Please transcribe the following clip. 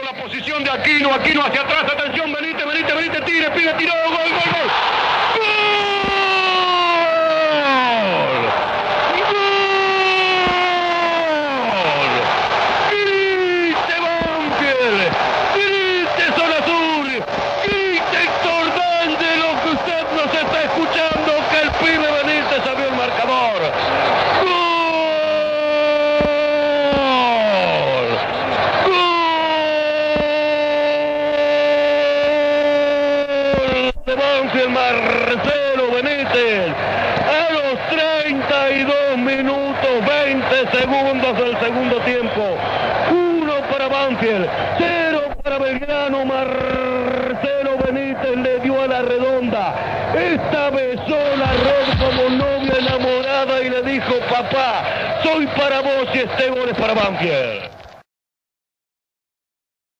La posición de Aquino, Aquino hacia atrás, atención, Benítez, De Banfield, Marcelo Benítez. A los 32 minutos, 20 segundos del segundo tiempo. Uno para Banfield, cero para Belgrano. Marcelo Benítez le dio a la redonda. Esta besó la red como novia enamorada y le dijo, papá, soy para vos y este gol es para Banfield.